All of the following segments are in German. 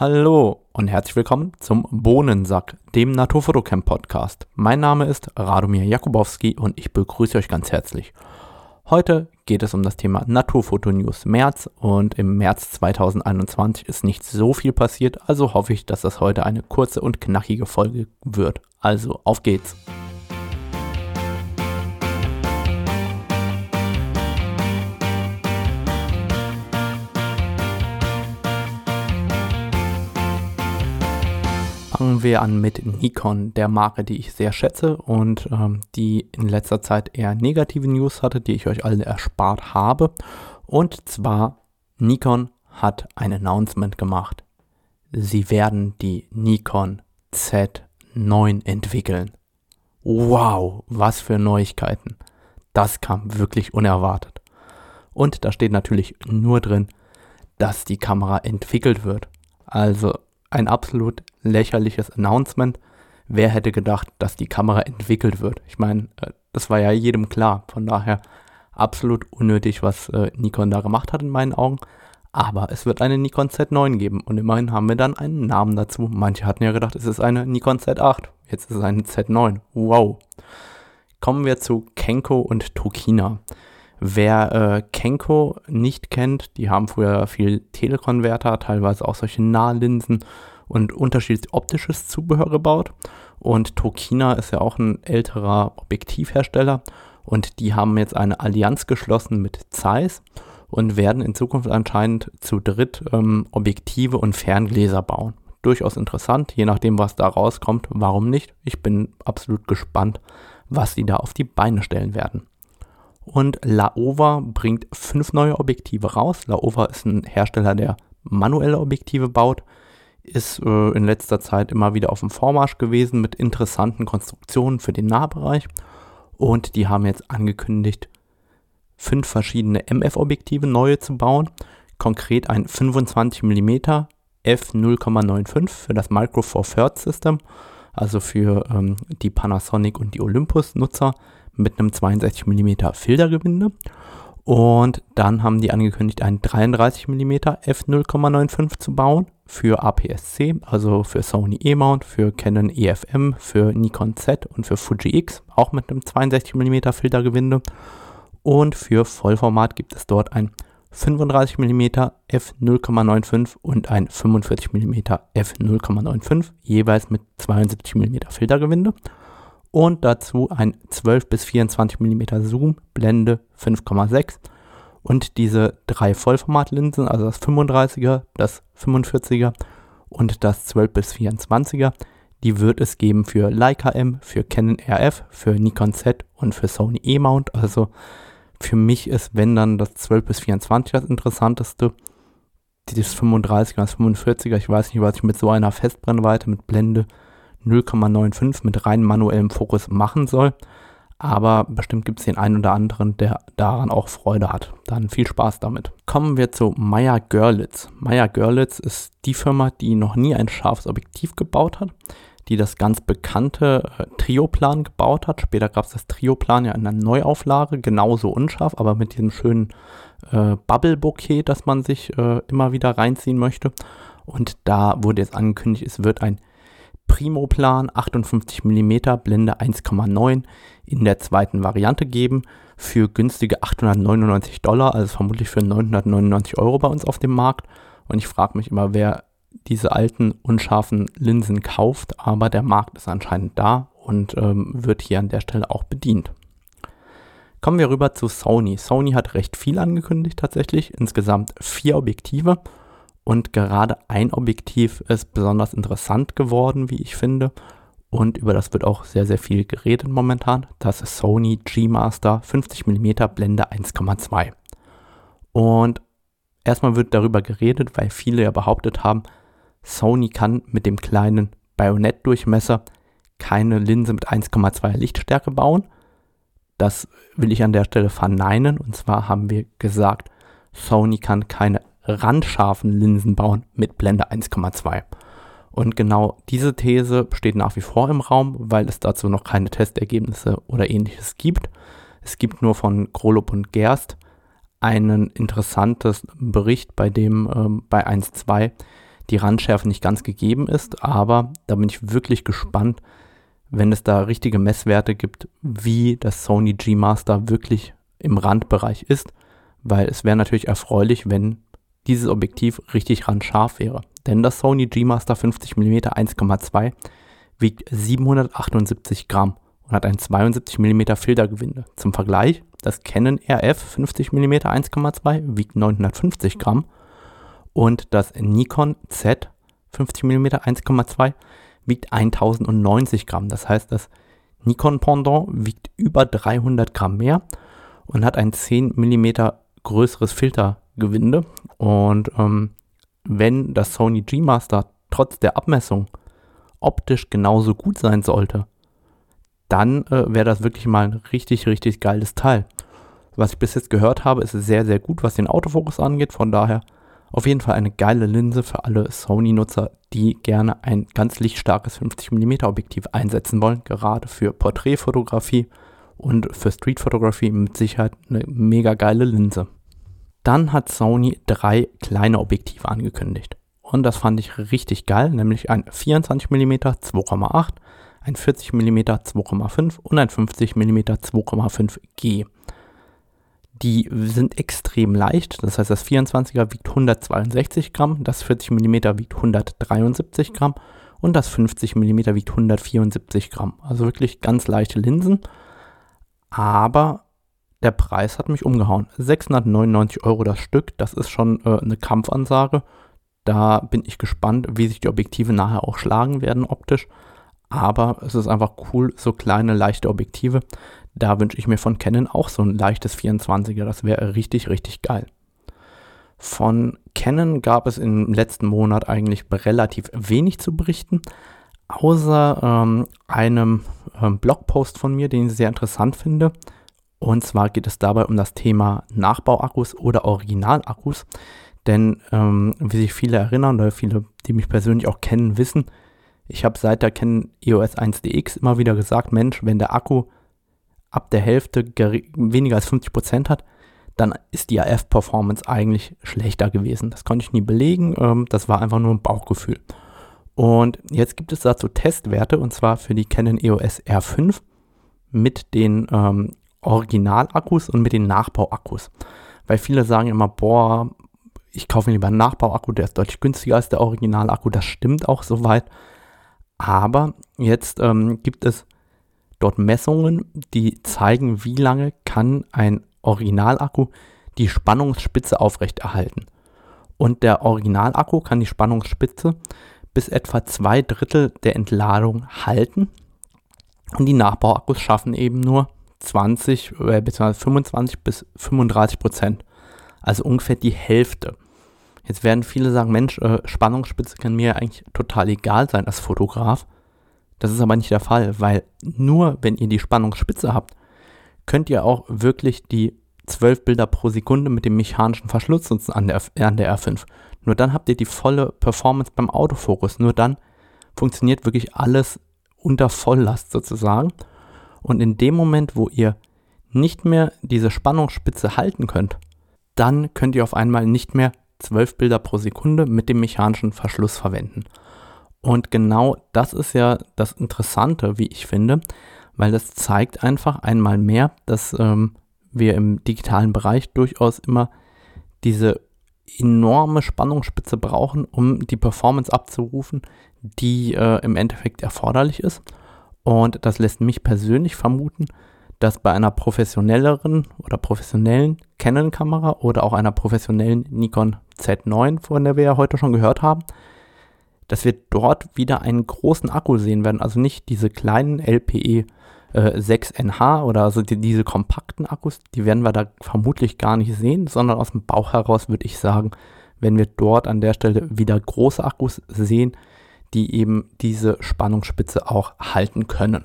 Hallo und herzlich willkommen zum Bohnensack, dem Naturfotocamp Podcast. Mein Name ist Radomir Jakubowski und ich begrüße euch ganz herzlich. Heute geht es um das Thema Naturfoto News März und im März 2021 ist nicht so viel passiert, also hoffe ich, dass das heute eine kurze und knackige Folge wird. Also auf geht's! Fangen wir an mit Nikon, der Marke, die ich sehr schätze und ähm, die in letzter Zeit eher negative News hatte, die ich euch alle erspart habe. Und zwar, Nikon hat ein Announcement gemacht. Sie werden die Nikon Z9 entwickeln. Wow, was für Neuigkeiten. Das kam wirklich unerwartet. Und da steht natürlich nur drin, dass die Kamera entwickelt wird. Also ein absolut lächerliches Announcement. Wer hätte gedacht, dass die Kamera entwickelt wird? Ich meine, äh, das war ja jedem klar. Von daher absolut unnötig, was äh, Nikon da gemacht hat in meinen Augen. Aber es wird eine Nikon Z9 geben und immerhin haben wir dann einen Namen dazu. Manche hatten ja gedacht, es ist eine Nikon Z8. Jetzt ist es eine Z9. Wow. Kommen wir zu Kenko und Tokina. Wer äh, Kenko nicht kennt, die haben früher viel Telekonverter, teilweise auch solche Nahlinsen und unterschiedlich optisches Zubehör gebaut. Und Tokina ist ja auch ein älterer Objektivhersteller und die haben jetzt eine Allianz geschlossen mit Zeiss und werden in Zukunft anscheinend zu dritt ähm, Objektive und Ferngläser bauen. Durchaus interessant, je nachdem, was da rauskommt. Warum nicht? Ich bin absolut gespannt, was sie da auf die Beine stellen werden. Und Laowa bringt fünf neue Objektive raus. Laowa ist ein Hersteller, der manuelle Objektive baut, ist äh, in letzter Zeit immer wieder auf dem Vormarsch gewesen mit interessanten Konstruktionen für den Nahbereich. Und die haben jetzt angekündigt, fünf verschiedene MF-Objektive neue zu bauen. Konkret ein 25 mm f0,95 für das Micro Four Thirds System, also für ähm, die Panasonic und die Olympus-Nutzer mit einem 62 mm Filtergewinde. Und dann haben die angekündigt, einen 33 mm f0,95 zu bauen für APS-C, also für Sony E-Mount, für Canon EFM, für Nikon Z und für Fuji X, auch mit einem 62 mm Filtergewinde. Und für Vollformat gibt es dort ein 35 mm f0,95 und ein 45 mm f0,95, jeweils mit 72 mm Filtergewinde und dazu ein 12 bis 24 mm Zoom, Blende 5,6 und diese drei Vollformatlinsen, also das 35er, das 45er und das 12 bis 24er, die wird es geben für Leica M, für Canon RF, für Nikon Z und für Sony E-Mount. Also für mich ist, wenn dann das 12 bis 24 das interessanteste, dieses 35er, das 45er, ich weiß nicht, was ich mit so einer Festbrennweite mit Blende 0,95 mit rein manuellem Fokus machen soll. Aber bestimmt gibt es den einen oder anderen, der daran auch Freude hat. Dann viel Spaß damit. Kommen wir zu Meyer Görlitz. Meyer Görlitz ist die Firma, die noch nie ein scharfes Objektiv gebaut hat, die das ganz bekannte äh, Trioplan gebaut hat. Später gab es das Trioplan ja in einer Neuauflage, genauso unscharf, aber mit diesem schönen äh, Bubble-Bouquet, das man sich äh, immer wieder reinziehen möchte. Und da wurde jetzt angekündigt, es wird ein Primo-Plan 58 mm Blende 1,9 in der zweiten Variante geben für günstige 899 Dollar, also vermutlich für 999 Euro bei uns auf dem Markt. Und ich frage mich immer, wer diese alten unscharfen Linsen kauft, aber der Markt ist anscheinend da und ähm, wird hier an der Stelle auch bedient. Kommen wir rüber zu Sony. Sony hat recht viel angekündigt tatsächlich, insgesamt vier Objektive und gerade ein Objektiv ist besonders interessant geworden, wie ich finde. Und über das wird auch sehr, sehr viel geredet momentan. Das ist Sony G-Master 50mm Blende 1,2. Und erstmal wird darüber geredet, weil viele ja behauptet haben, Sony kann mit dem kleinen Bayonettdurchmesser keine Linse mit 1,2 Lichtstärke bauen. Das will ich an der Stelle verneinen. Und zwar haben wir gesagt, Sony kann keine randscharfen Linsen bauen mit Blende 1,2. Und genau diese These steht nach wie vor im Raum, weil es dazu noch keine Testergebnisse oder ähnliches gibt. Es gibt nur von Krolop und Gerst einen interessantes Bericht, bei dem ähm, bei 1.2 die Randschärfe nicht ganz gegeben ist, aber da bin ich wirklich gespannt, wenn es da richtige Messwerte gibt, wie das Sony G Master wirklich im Randbereich ist, weil es wäre natürlich erfreulich, wenn dieses Objektiv richtig randscharf wäre. Denn das Sony G Master 50 mm 1,2 wiegt 778 Gramm und hat ein 72 mm Filtergewinde. Zum Vergleich, das Canon RF 50 mm 1,2 wiegt 950 Gramm und das Nikon Z 50 mm 1,2 wiegt 1090 Gramm. Das heißt, das Nikon Pendant wiegt über 300 Gramm mehr und hat ein 10 mm größeres Filtergewinde. Und ähm, wenn das Sony G Master trotz der Abmessung optisch genauso gut sein sollte, dann äh, wäre das wirklich mal ein richtig, richtig geiles Teil. Was ich bis jetzt gehört habe, ist sehr, sehr gut, was den Autofokus angeht. Von daher auf jeden Fall eine geile Linse für alle Sony-Nutzer, die gerne ein ganz lichtstarkes 50mm Objektiv einsetzen wollen. Gerade für Porträtfotografie und für Streetfotografie mit Sicherheit eine mega geile Linse. Dann hat Sony drei kleine Objektive angekündigt. Und das fand ich richtig geil, nämlich ein 24mm 2,8, ein 40mm 2,5 und ein 50mm 2,5G. Die sind extrem leicht, das heißt das 24er wiegt 162 Gramm, das 40 mm wiegt 173 Gramm und das 50 mm wiegt 174 Gramm. Also wirklich ganz leichte Linsen, aber der Preis hat mich umgehauen. 699 Euro das Stück, das ist schon äh, eine Kampfansage. Da bin ich gespannt, wie sich die Objektive nachher auch schlagen werden optisch. Aber es ist einfach cool, so kleine, leichte Objektive. Da wünsche ich mir von Canon auch so ein leichtes 24er. Das wäre richtig, richtig geil. Von Canon gab es im letzten Monat eigentlich relativ wenig zu berichten, außer ähm, einem ähm, Blogpost von mir, den ich sehr interessant finde. Und zwar geht es dabei um das Thema Nachbauakkus oder Originalakkus. Denn ähm, wie sich viele erinnern oder viele, die mich persönlich auch kennen, wissen, ich habe seit der Canon EOS 1DX immer wieder gesagt, Mensch, wenn der Akku ab der Hälfte weniger als 50% hat, dann ist die AF-Performance eigentlich schlechter gewesen. Das konnte ich nie belegen, ähm, das war einfach nur ein Bauchgefühl. Und jetzt gibt es dazu Testwerte und zwar für die Canon EOS R5 mit den ähm, Originalakkus und mit den Nachbauakkus. Weil viele sagen immer, boah, ich kaufe mir lieber einen Nachbauakku, der ist deutlich günstiger als der Originalakku. Das stimmt auch soweit. Aber jetzt ähm, gibt es dort Messungen, die zeigen, wie lange kann ein Originalakku die Spannungsspitze aufrechterhalten. Und der Originalakku kann die Spannungsspitze bis etwa zwei Drittel der Entladung halten. Und die Nachbauakkus schaffen eben nur 20 äh, bzw. 25 bis 35 Prozent. Also ungefähr die Hälfte. Jetzt werden viele sagen, Mensch, äh, Spannungsspitze kann mir eigentlich total egal sein als Fotograf. Das ist aber nicht der Fall, weil nur wenn ihr die Spannungsspitze habt, könnt ihr auch wirklich die 12 Bilder pro Sekunde mit dem mechanischen Verschluss nutzen an der, an der R5. Nur dann habt ihr die volle Performance beim Autofokus. Nur dann funktioniert wirklich alles unter Volllast sozusagen. Und in dem Moment, wo ihr nicht mehr diese Spannungsspitze halten könnt, dann könnt ihr auf einmal nicht mehr 12 Bilder pro Sekunde mit dem mechanischen Verschluss verwenden. Und genau das ist ja das Interessante, wie ich finde, weil das zeigt einfach einmal mehr, dass ähm, wir im digitalen Bereich durchaus immer diese enorme Spannungsspitze brauchen, um die Performance abzurufen, die äh, im Endeffekt erforderlich ist. Und das lässt mich persönlich vermuten, dass bei einer professionelleren oder professionellen Canon-Kamera oder auch einer professionellen Nikon Z9, von der wir ja heute schon gehört haben, dass wir dort wieder einen großen Akku sehen werden. Also nicht diese kleinen LPE äh, 6NH oder also die, diese kompakten Akkus, die werden wir da vermutlich gar nicht sehen, sondern aus dem Bauch heraus würde ich sagen, wenn wir dort an der Stelle wieder große Akkus sehen, die eben diese Spannungsspitze auch halten können.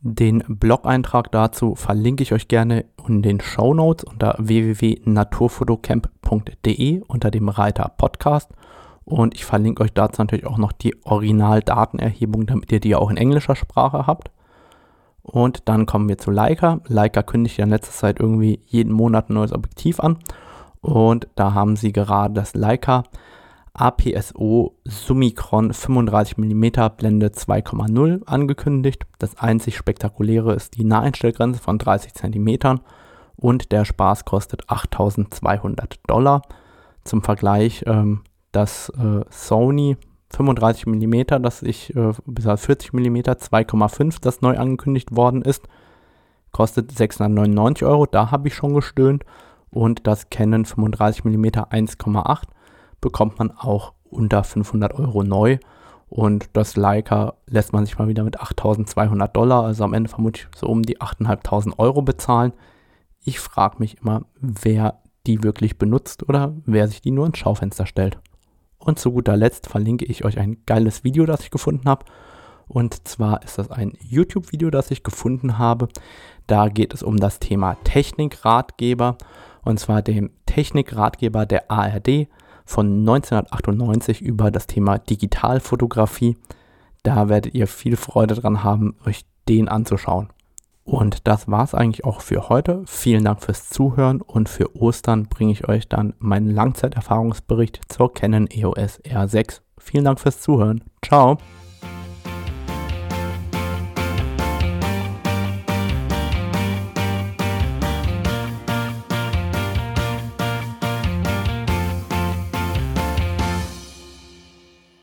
Den Blog-Eintrag dazu verlinke ich euch gerne in den Show Notes unter www.naturfotocamp.de unter dem Reiter Podcast. Und ich verlinke euch dazu natürlich auch noch die Originaldatenerhebung, damit ihr die auch in englischer Sprache habt. Und dann kommen wir zu Leica. Leica kündigt ja in letzter Zeit irgendwie jeden Monat ein neues Objektiv an. Und da haben sie gerade das Leica APSO Summicron 35mm Blende 2,0 angekündigt. Das einzig spektakuläre ist die Naheinstellgrenze von 30 cm und der Spaß kostet 8200 Dollar. Zum Vergleich, ähm, das äh, Sony 35 mm, das ich äh, bis 40 mm 2,5, das neu angekündigt worden ist, kostet 699 Euro. Da habe ich schon gestöhnt. Und das Canon 35 mm 1,8 bekommt man auch unter 500 Euro neu. Und das Leica lässt man sich mal wieder mit 8200 Dollar, also am Ende vermutlich so um die 8.500 Euro bezahlen. Ich frage mich immer, wer die wirklich benutzt oder wer sich die nur ins Schaufenster stellt. Und zu guter Letzt verlinke ich euch ein geiles Video, das ich gefunden habe. Und zwar ist das ein YouTube-Video, das ich gefunden habe. Da geht es um das Thema Technikratgeber. Und zwar dem Technikratgeber der ARD von 1998 über das Thema Digitalfotografie. Da werdet ihr viel Freude dran haben, euch den anzuschauen. Und das war es eigentlich auch für heute. Vielen Dank fürs Zuhören und für Ostern bringe ich euch dann meinen Langzeiterfahrungsbericht zur Canon EOS R6. Vielen Dank fürs Zuhören. Ciao.